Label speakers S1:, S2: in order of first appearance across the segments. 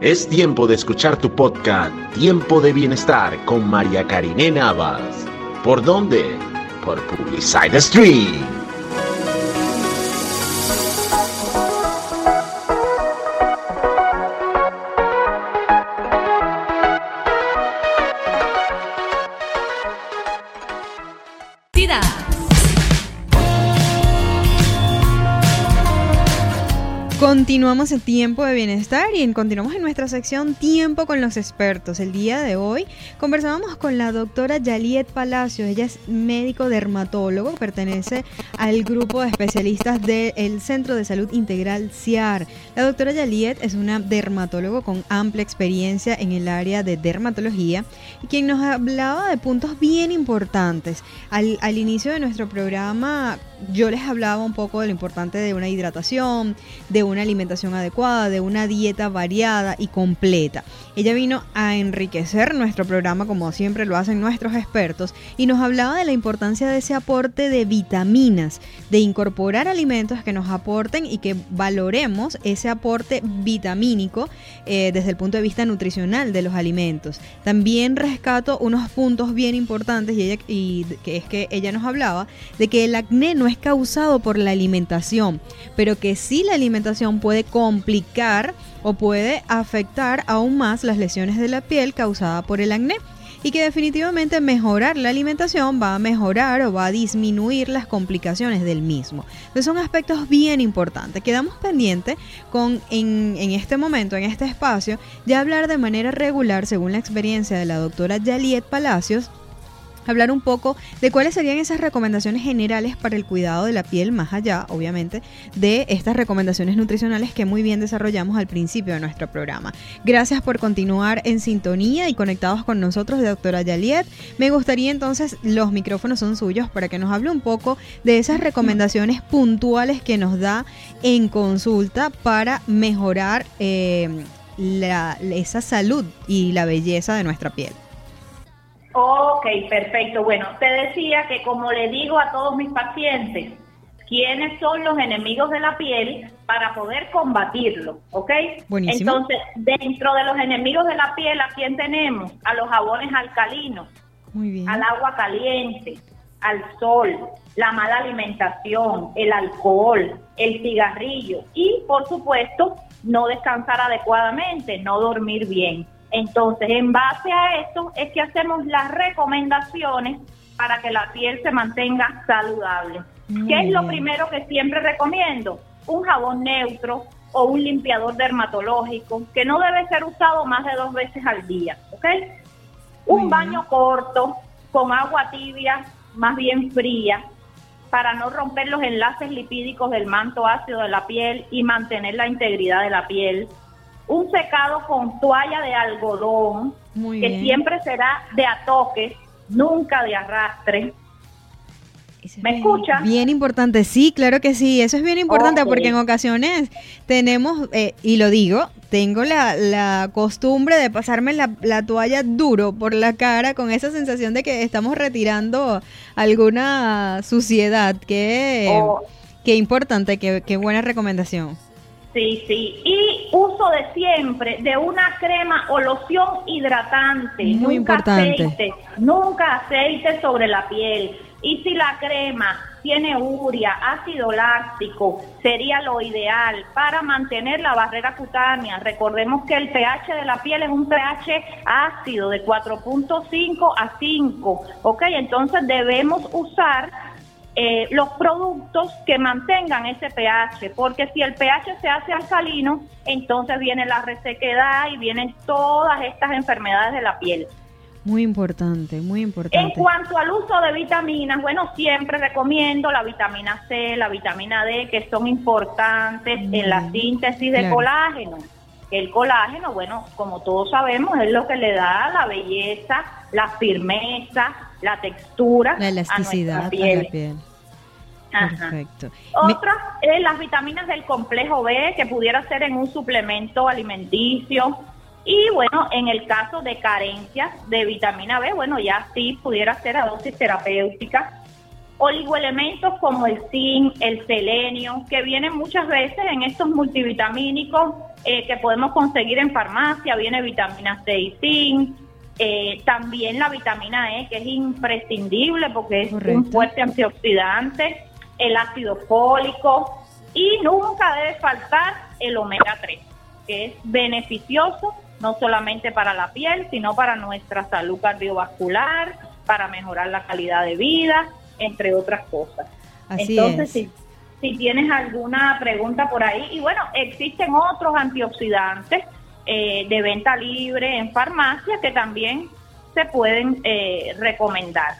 S1: Es tiempo de escuchar tu podcast Tiempo de Bienestar con María Karine Navas. ¿Por dónde? Por Publicide Stream.
S2: Continuamos en Tiempo de Bienestar y continuamos en nuestra sección Tiempo con los expertos. El día de hoy conversábamos con la doctora Yaliet Palacios. Ella es médico dermatólogo, pertenece al grupo de especialistas del Centro de Salud Integral CIAR. La doctora Yaliet es una dermatólogo con amplia experiencia en el área de dermatología y quien nos hablaba de puntos bien importantes. Al, al inicio de nuestro programa yo les hablaba un poco de lo importante de una hidratación, de una alimentación adecuada, de una dieta variada y completa. Ella vino a enriquecer nuestro programa como siempre lo hacen nuestros expertos y nos hablaba de la importancia de ese aporte de vitaminas, de incorporar alimentos que nos aporten y que valoremos ese aporte vitamínico eh, desde el punto de vista nutricional de los alimentos. También rescato unos puntos bien importantes y, que es que ella nos hablaba de que el acné no es causado por la alimentación, pero que sí la alimentación puede complicar o puede afectar aún más las lesiones de la piel causadas por el acné y que definitivamente mejorar la alimentación va a mejorar o va a disminuir las complicaciones del mismo. Entonces son aspectos bien importantes. Quedamos pendientes con en, este momento, en este espacio, de hablar de manera regular, según la experiencia de la doctora Yaliet Palacios, hablar un poco de cuáles serían esas recomendaciones generales para el cuidado de la piel, más allá, obviamente, de estas recomendaciones nutricionales que muy bien desarrollamos al principio de nuestro programa. Gracias por continuar en sintonía y conectados con nosotros, doctora Yaliet. Me gustaría entonces, los micrófonos son suyos para que nos hable un poco de esas recomendaciones puntuales que nos da en consulta para mejorar eh, esa salud y la belleza de nuestra piel.
S3: Ok, perfecto. Bueno, te decía que como le digo a todos mis pacientes, quiénes son los enemigos de la piel para poder combatirlo, ¿ok?
S2: Buenísimo.
S3: Entonces, dentro de los enemigos de la piel, ¿a quién tenemos? A los jabones alcalinos,
S2: Muy bien.
S3: al agua caliente, al sol, la mala alimentación, el alcohol, el cigarrillo y, por supuesto, no descansar adecuadamente, no dormir bien. Entonces, en base a esto es que hacemos las recomendaciones para que la piel se mantenga saludable. ¿Qué es lo primero que siempre recomiendo? Un jabón neutro o un limpiador dermatológico que no debe ser usado más de dos veces al día, ¿ok? Un baño corto con agua tibia, más bien fría, para no romper los enlaces lipídicos del manto ácido de la piel y mantener la integridad de la piel un secado con toalla de algodón, que siempre será de atoque, nunca de arrastre. ¿Me escucha?
S2: Bien importante, sí, claro que sí, eso es bien importante porque en ocasiones tenemos, eh, y lo digo, tengo la, costumbre de pasarme la, toalla duro por la cara con esa sensación de que estamos retirando alguna suciedad. Qué,
S3: Oh.
S2: qué importante, qué, qué buena recomendación.
S3: Sí, sí. Y uso de siempre de una crema o loción hidratante.
S2: Muy
S3: nunca
S2: importante.
S3: aceite. Nunca aceite sobre la piel. Y si la crema tiene urea, ácido láctico, sería lo ideal para mantener la barrera cutánea. Recordemos que el pH de la piel es un pH ácido de 4.5 a 5. ¿Ok? Entonces debemos usar eh, los productos que mantengan ese pH, porque si el pH se hace alcalino, entonces viene la resequedad y vienen todas estas enfermedades de la piel.
S2: Muy importante, muy
S3: En
S2: importante.
S3: cuanto al uso de vitaminas, bueno, siempre recomiendo la vitamina C, la vitamina D, que son importantes en la síntesis de
S2: claro.
S3: colágeno. El colágeno, bueno, como todos sabemos, es lo que le da la belleza, la firmeza, la textura
S2: La
S3: a
S2: elasticidad a la piel.
S3: Ajá.
S2: Perfecto. Me-
S3: Otra es las vitaminas del complejo B, que pudiera ser en un suplemento alimenticio. Y bueno, en el caso de carencias de vitamina B, bueno, ya sí pudiera ser a dosis terapéutica. Oligoelementos como el zinc, el selenio, que vienen muchas veces en estos multivitamínicos eh, que podemos conseguir en farmacia, viene vitamina C y zinc, eh, también la vitamina E, que es imprescindible porque es un fuerte antioxidante, el ácido fólico y nunca debe faltar el omega 3, que es beneficioso no solamente para la piel, sino para nuestra salud cardiovascular, para mejorar la calidad de vida, entre otras cosas. Entonces, Si, si tienes alguna pregunta por ahí, y bueno, existen otros antioxidantes eh, de venta libre en farmacia que también se pueden eh, recomendar.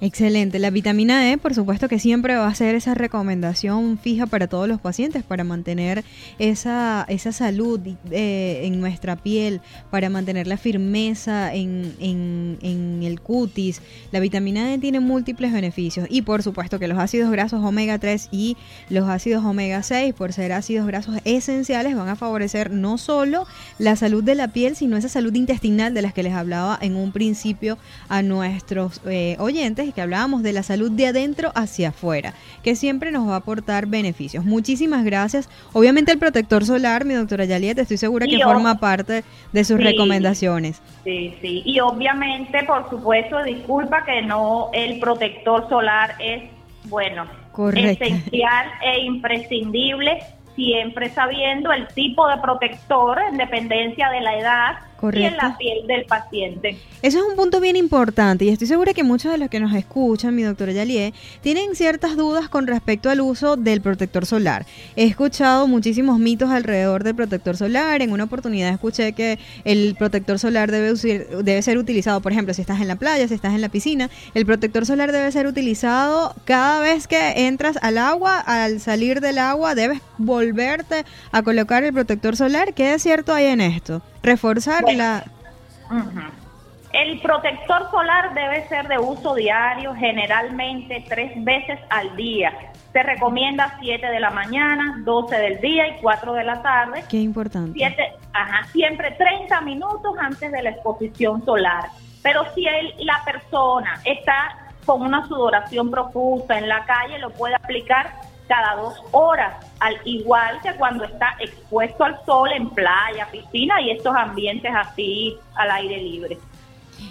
S2: Excelente. La vitamina E, por supuesto que siempre va a ser esa recomendación fija para todos los pacientes para mantener esa, esa salud eh, en nuestra piel, para mantener la firmeza en, en, el cutis. La vitamina E tiene múltiples beneficios y por supuesto que los ácidos grasos omega 3 y los ácidos omega 6, por ser ácidos grasos esenciales, van a favorecer no solo la salud de la piel, sino esa salud intestinal de las que les hablaba en un principio a nuestros eh, oyentes que hablábamos de la salud de adentro hacia afuera, que siempre nos va a aportar beneficios. Muchísimas gracias. Obviamente el protector solar, mi doctora Yaliet, estoy segura que forma parte de sus recomendaciones.
S3: Sí, sí. Y obviamente, por supuesto, disculpa que no, el protector solar es, bueno, esencial e imprescindible siempre sabiendo el tipo de protector en dependencia de la edad y en la piel del paciente.
S2: Eso es un punto bien importante y estoy segura que muchos de los que nos escuchan, mi doctora Yalié, tienen ciertas dudas con respecto al uso del protector solar. He escuchado muchísimos mitos alrededor del protector solar. En una oportunidad escuché que el protector solar debe, debe ser utilizado, por ejemplo, si estás en la playa, si estás en la piscina, el protector solar debe ser utilizado cada vez que entras al agua, al salir del agua debes volverte a colocar el protector solar. ¿Qué es cierto hay en esto? Reforzar la...
S3: El protector solar debe ser de uso diario, generalmente tres veces al día. Se recomienda 7 de la mañana, 12 del día y 4 de la tarde.
S2: Qué importante.
S3: Siete, ajá, siempre 30 minutos antes de la exposición solar. Pero si la persona está con una sudoración profusa en la calle, lo puede aplicar cada dos horas, al igual que cuando está expuesto al sol en playa, piscina y estos ambientes así al aire libre.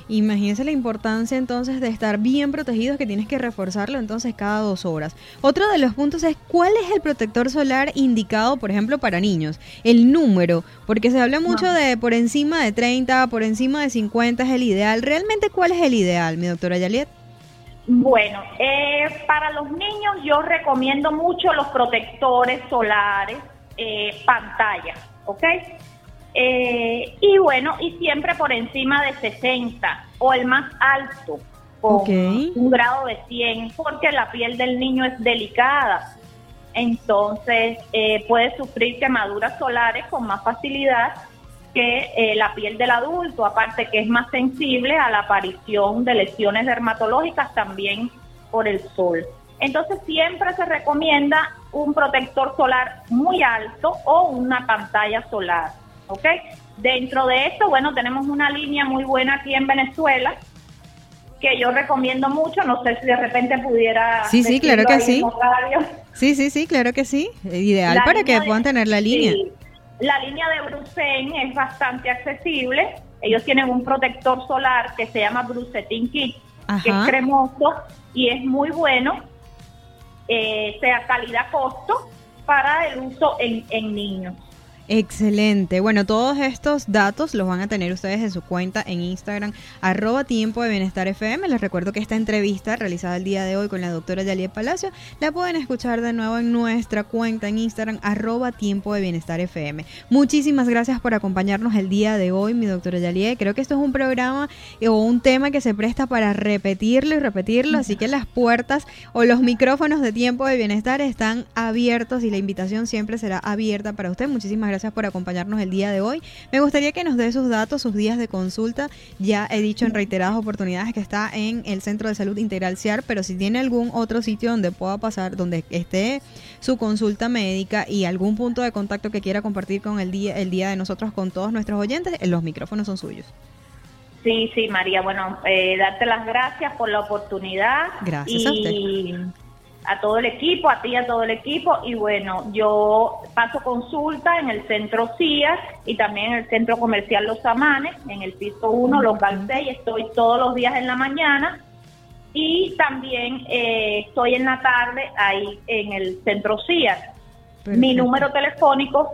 S2: Imagínense la importancia entonces de estar bien protegidos que tienes que reforzarlo entonces cada dos horas. Otro de los puntos es cuál es el protector solar indicado, por ejemplo, para niños. El número, porque se habla mucho de por encima de 30, por encima de 50 es el ideal. ¿Realmente cuál es el ideal, mi doctora Yaliet?
S3: Bueno, eh, para los niños yo recomiendo mucho los protectores solares, eh, pantalla, ¿ok? Eh, y bueno, y siempre por encima de 60 o el más alto, con un grado de 100, porque la piel del niño es delicada. Entonces eh, puede sufrir quemaduras solares con más facilidad que eh, la piel del adulto, aparte que es más sensible a la aparición de lesiones dermatológicas también por el sol. Entonces siempre se recomienda un protector solar muy alto o una pantalla solar, ¿ok? Dentro de esto, bueno, tenemos una línea muy buena aquí en Venezuela que yo recomiendo mucho, no sé si de repente pudiera...
S2: Sí, sí, claro que sí. Sí, sí, sí, claro que sí. Ideal para que puedan tener la línea.
S3: La línea de Brucen es bastante accesible. Ellos tienen un protector solar que se llama Brucetin Kit, que es cremoso y es muy bueno, eh, sea calidad-costo, para el uso en, en niños.
S2: Excelente. Bueno, todos estos datos los van a tener ustedes en su cuenta en Instagram, arroba tiempo de bienestar FM. Les recuerdo que esta entrevista realizada el día de hoy con la doctora Yaliet Palacio la pueden escuchar de nuevo en nuestra cuenta en Instagram, arroba tiempo de bienestar FM. Muchísimas gracias por acompañarnos el día de hoy, mi doctora Yaliet. Creo que esto es un programa o un tema que se presta para repetirlo y repetirlo, así que las puertas o los micrófonos de tiempo de bienestar están abiertos y la invitación siempre será abierta para usted. Muchísimas gracias gracias por acompañarnos el día de hoy. Me gustaría que nos dé sus datos, sus días de consulta. Ya he dicho en reiteradas oportunidades que está en el Centro de Salud Integral CIAR, pero si tiene algún otro sitio donde pueda pasar, donde esté su consulta médica y algún punto de contacto que quiera compartir con el día, el día de nosotros con todos nuestros oyentes, los micrófonos son suyos.
S3: Sí, sí, María. Bueno, eh, darte las gracias por la oportunidad.
S2: Gracias a usted
S3: a todo el equipo, a ti, a todo el equipo. Y bueno, yo paso consulta en el centro CIAS y también en el centro comercial Los Amanes, en el piso 1, local 6. Estoy todos los días en la mañana. Y también eh, estoy en la tarde ahí en el centro CIAS. Mi número telefónico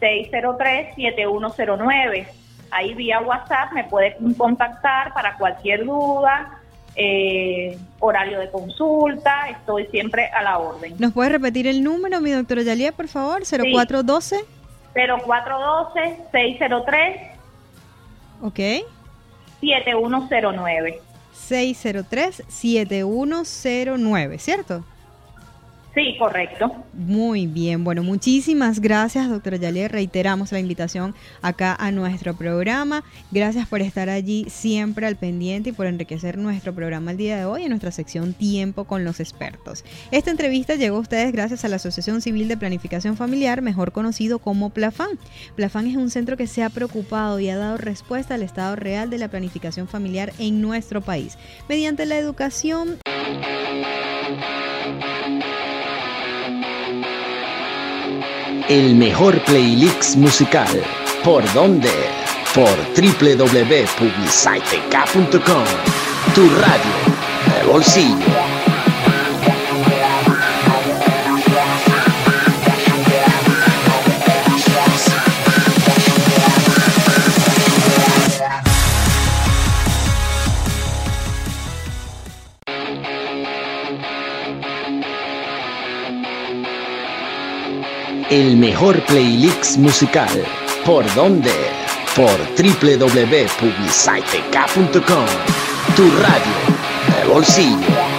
S3: 0412-603-7109. Ahí vía WhatsApp me pueden contactar para cualquier duda, eh, horario de consulta, estoy siempre a la orden.
S2: ¿Nos puede repetir el número, mi doctora Yalia, por favor? 0412.
S3: 0412-603.
S2: Ok.
S3: 7109.
S2: 603-7109, ¿cierto?
S3: Sí, correcto.
S2: Muy bien, bueno, muchísimas gracias, doctora Yale. Reiteramos la invitación acá a nuestro programa. Gracias por estar allí siempre al pendiente y por enriquecer nuestro programa el día de hoy en nuestra sección Tiempo con los expertos. Esta entrevista llegó a ustedes gracias a la Asociación Civil de Planificación Familiar, mejor conocido como Plafan. Plafan es un centro que se ha preocupado y ha dado respuesta al estado real de la planificación familiar en nuestro país mediante la educación.
S1: El mejor playlist musical. ¿Por dónde? Por www.publiciteca.com. Tu radio de bolsillo. El mejor playlist musical. ¿Por dónde? Por www.publiciteca.com. Tu radio de bolsillo.